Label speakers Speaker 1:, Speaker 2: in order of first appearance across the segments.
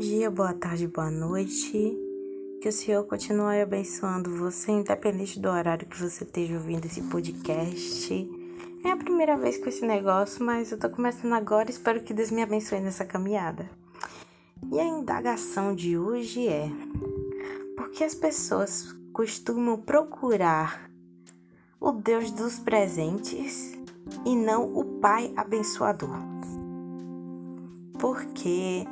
Speaker 1: dia, boa tarde, boa noite. Que o Senhor continue abençoando você, independente do horário que você esteja ouvindo esse podcast. É a primeira vez com esse negócio, mas eu tô começando agora e espero que Deus me abençoe nessa caminhada. E a indagação de hoje é: por que as pessoas costumam procurar o Deus dos presentes e não o Pai abençoador? Porque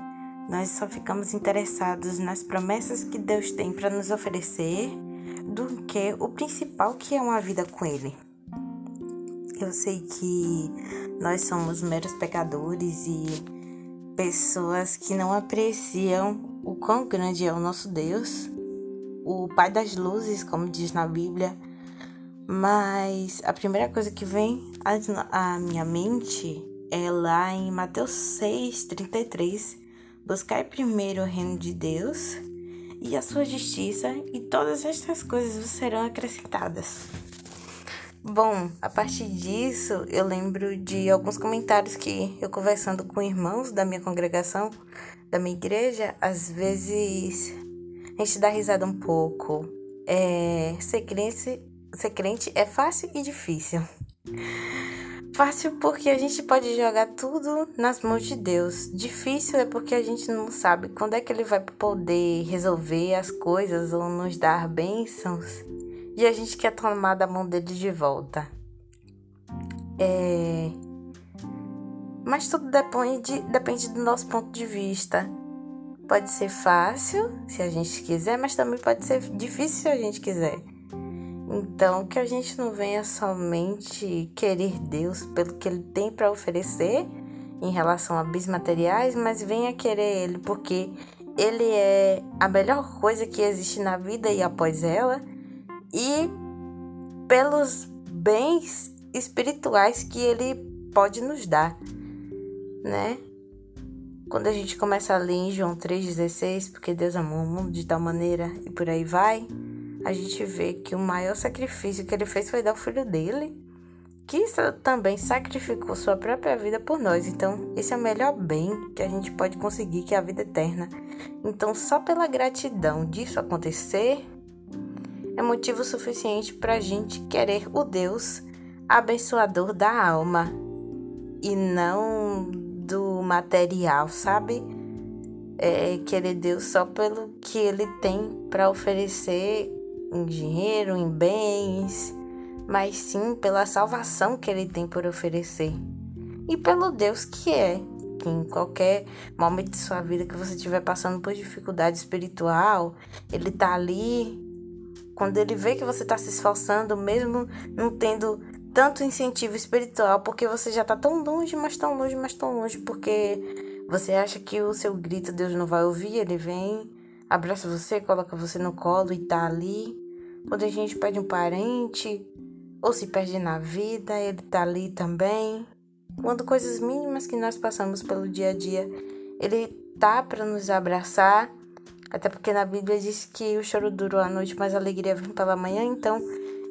Speaker 1: nós só ficamos interessados nas promessas que Deus tem para nos oferecer do que o principal que é uma vida com Ele. Eu sei que nós somos meros pecadores e pessoas que não apreciam o quão grande é o nosso Deus, o Pai das luzes, como diz na Bíblia. Mas a primeira coisa que vem à minha mente é lá em Mateus 6, 33 Buscai primeiro o reino de Deus e a sua justiça, e todas estas coisas vos serão acrescentadas. Bom, a partir disso, eu lembro de alguns comentários que eu conversando com irmãos da minha congregação, da minha igreja, às vezes a gente dá risada um pouco. É, ser, crente, ser crente é fácil e difícil. Fácil porque a gente pode jogar tudo nas mãos de Deus. Difícil é porque a gente não sabe quando é que Ele vai poder resolver as coisas ou nos dar bênçãos e a gente quer tomar da mão dele de volta. É... Mas tudo depende, depende do nosso ponto de vista. Pode ser fácil se a gente quiser, mas também pode ser difícil se a gente quiser. Então, que a gente não venha somente querer Deus pelo que Ele tem para oferecer em relação a bens materiais, mas venha querer Ele porque Ele é a melhor coisa que existe na vida e após ela, e pelos bens espirituais que Ele pode nos dar, né? Quando a gente começa a ler em João 3,16, porque Deus amou o mundo de tal maneira e por aí vai a gente vê que o maior sacrifício que ele fez foi dar o filho dele, que também sacrificou sua própria vida por nós. Então, esse é o melhor bem que a gente pode conseguir, que é a vida eterna. Então, só pela gratidão disso acontecer, é motivo suficiente para a gente querer o Deus abençoador da alma e não do material, sabe? É querer Deus só pelo que ele tem para oferecer em dinheiro, em bens, mas sim pela salvação que ele tem por oferecer e pelo Deus que é. Que em qualquer momento de sua vida que você estiver passando por dificuldade espiritual, ele tá ali. Quando ele vê que você está se esforçando, mesmo não tendo tanto incentivo espiritual, porque você já está tão longe, mas tão longe, mas tão longe, porque você acha que o seu grito Deus não vai ouvir, ele vem abraça você, coloca você no colo e tá ali. Quando a gente perde um parente ou se perde na vida, ele tá ali também. Quando coisas mínimas que nós passamos pelo dia a dia, ele tá para nos abraçar. Até porque na Bíblia diz que o choro durou a noite, mas a alegria vem pela manhã. Então,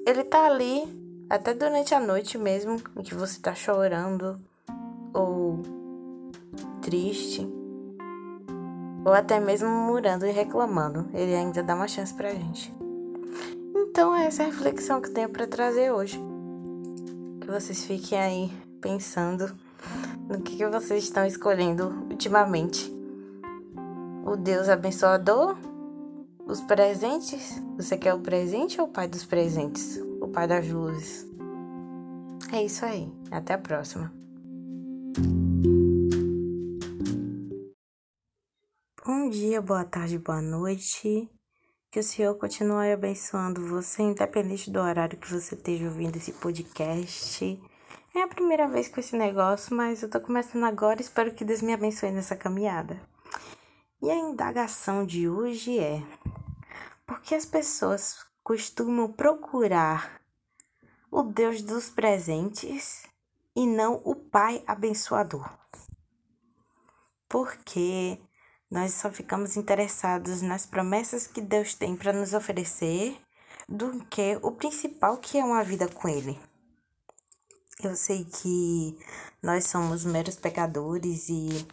Speaker 1: ele tá ali até durante a noite mesmo, em que você tá chorando ou triste ou até mesmo murmurando e reclamando, ele ainda dá uma chance pra gente. Então, é essa reflexão que tenho para trazer hoje. Que vocês fiquem aí pensando no que, que vocês estão escolhendo ultimamente. O Deus abençoador? Os presentes? Você quer o presente ou o pai dos presentes? O pai das luzes? É isso aí. Até a próxima. Dia, boa tarde, boa noite. Que o Senhor continue abençoando você, independente do horário que você esteja ouvindo esse podcast. É a primeira vez com esse negócio, mas eu tô começando agora e espero que Deus me abençoe nessa caminhada. E a indagação de hoje é: por que as pessoas costumam procurar o Deus dos presentes e não o Pai abençoador? Porque nós só ficamos interessados nas promessas que Deus tem para nos oferecer do que o principal que é uma vida com Ele. Eu sei que nós somos meros pecadores e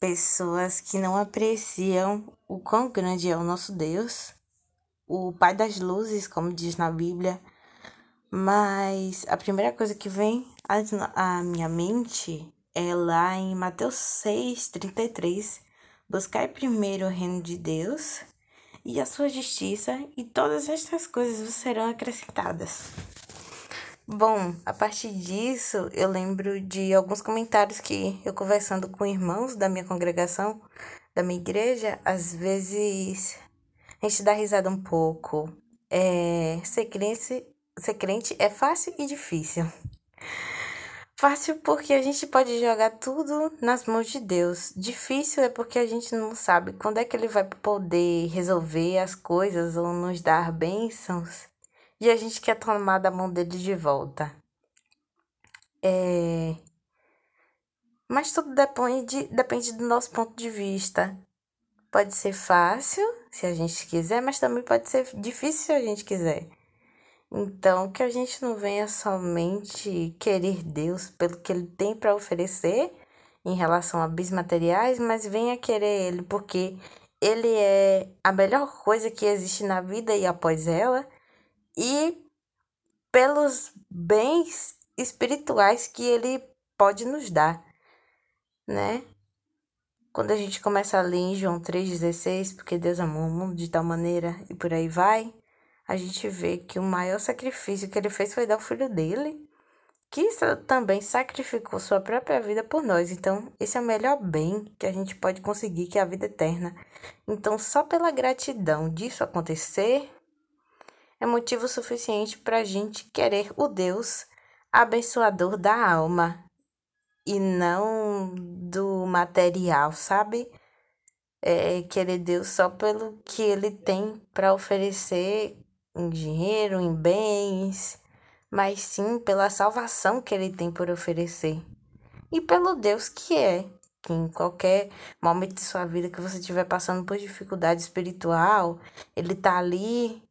Speaker 1: pessoas que não apreciam o quão grande é o nosso Deus, o Pai das luzes, como diz na Bíblia. Mas a primeira coisa que vem à minha mente é lá em Mateus 6, 33. Buscai primeiro o reino de Deus e a sua justiça, e todas estas coisas serão acrescentadas. Bom, a partir disso, eu lembro de alguns comentários que eu conversando com irmãos da minha congregação, da minha igreja, às vezes a gente dá risada um pouco. É, ser, crente, ser crente é fácil e difícil. Fácil porque a gente pode jogar tudo nas mãos de Deus. Difícil é porque a gente não sabe quando é que Ele vai poder resolver as coisas ou nos dar bênçãos e a gente quer tomar da mão dele de volta. É... Mas tudo depende, depende do nosso ponto de vista. Pode ser fácil, se a gente quiser, mas também pode ser difícil se a gente quiser. Então, que a gente não venha somente querer Deus pelo que Ele tem para oferecer em relação a bens materiais, mas venha querer Ele porque Ele é a melhor coisa que existe na vida e após ela e pelos bens espirituais que ele pode nos dar, né? Quando a gente começa a ler em João 3,16, porque Deus amou o mundo de tal maneira e por aí vai, a gente vê que o maior sacrifício que ele fez foi dar o filho dele, que também sacrificou sua própria vida por nós. Então, esse é o melhor bem que a gente pode conseguir, que é a vida eterna. Então, só pela gratidão disso acontecer, é motivo suficiente para a gente querer o Deus abençoador da alma e não do material, sabe? É querer Deus só pelo que ele tem para oferecer em dinheiro, em bens, mas sim pela salvação que ele tem por oferecer e pelo Deus que é. Que em qualquer momento de sua vida que você estiver passando por dificuldade espiritual, ele tá ali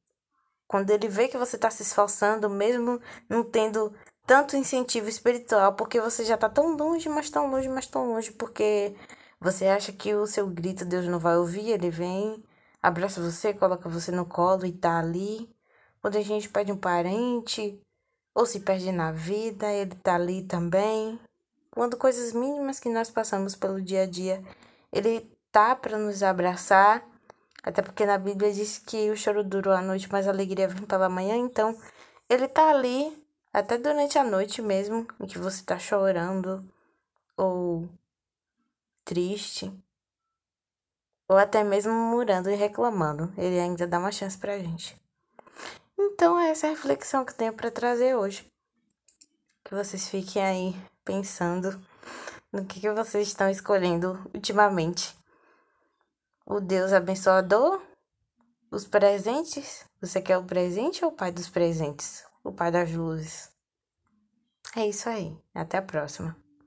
Speaker 1: quando ele vê que você está se esforçando, mesmo não tendo tanto incentivo espiritual, porque você já está tão longe, mas tão longe, mas tão longe, porque você acha que o seu grito Deus não vai ouvir, ele vem, abraça você, coloca você no colo e tá ali. Quando a gente pede um parente, ou se perde na vida, ele tá ali também. Quando coisas mínimas que nós passamos pelo dia a dia, ele tá para nos abraçar até porque na Bíblia diz que o choro durou a noite, mas a alegria vem pela manhã. Então, ele tá ali até durante a noite mesmo, em que você tá chorando ou triste, ou até mesmo murmurando e reclamando. Ele ainda dá uma chance pra gente. Então, é essa reflexão que eu tenho para trazer hoje. Que vocês fiquem aí pensando no que, que vocês estão escolhendo ultimamente o Deus abençoador, os presentes. Você quer o presente ou o pai dos presentes? O pai das luzes. É isso aí. Até a próxima.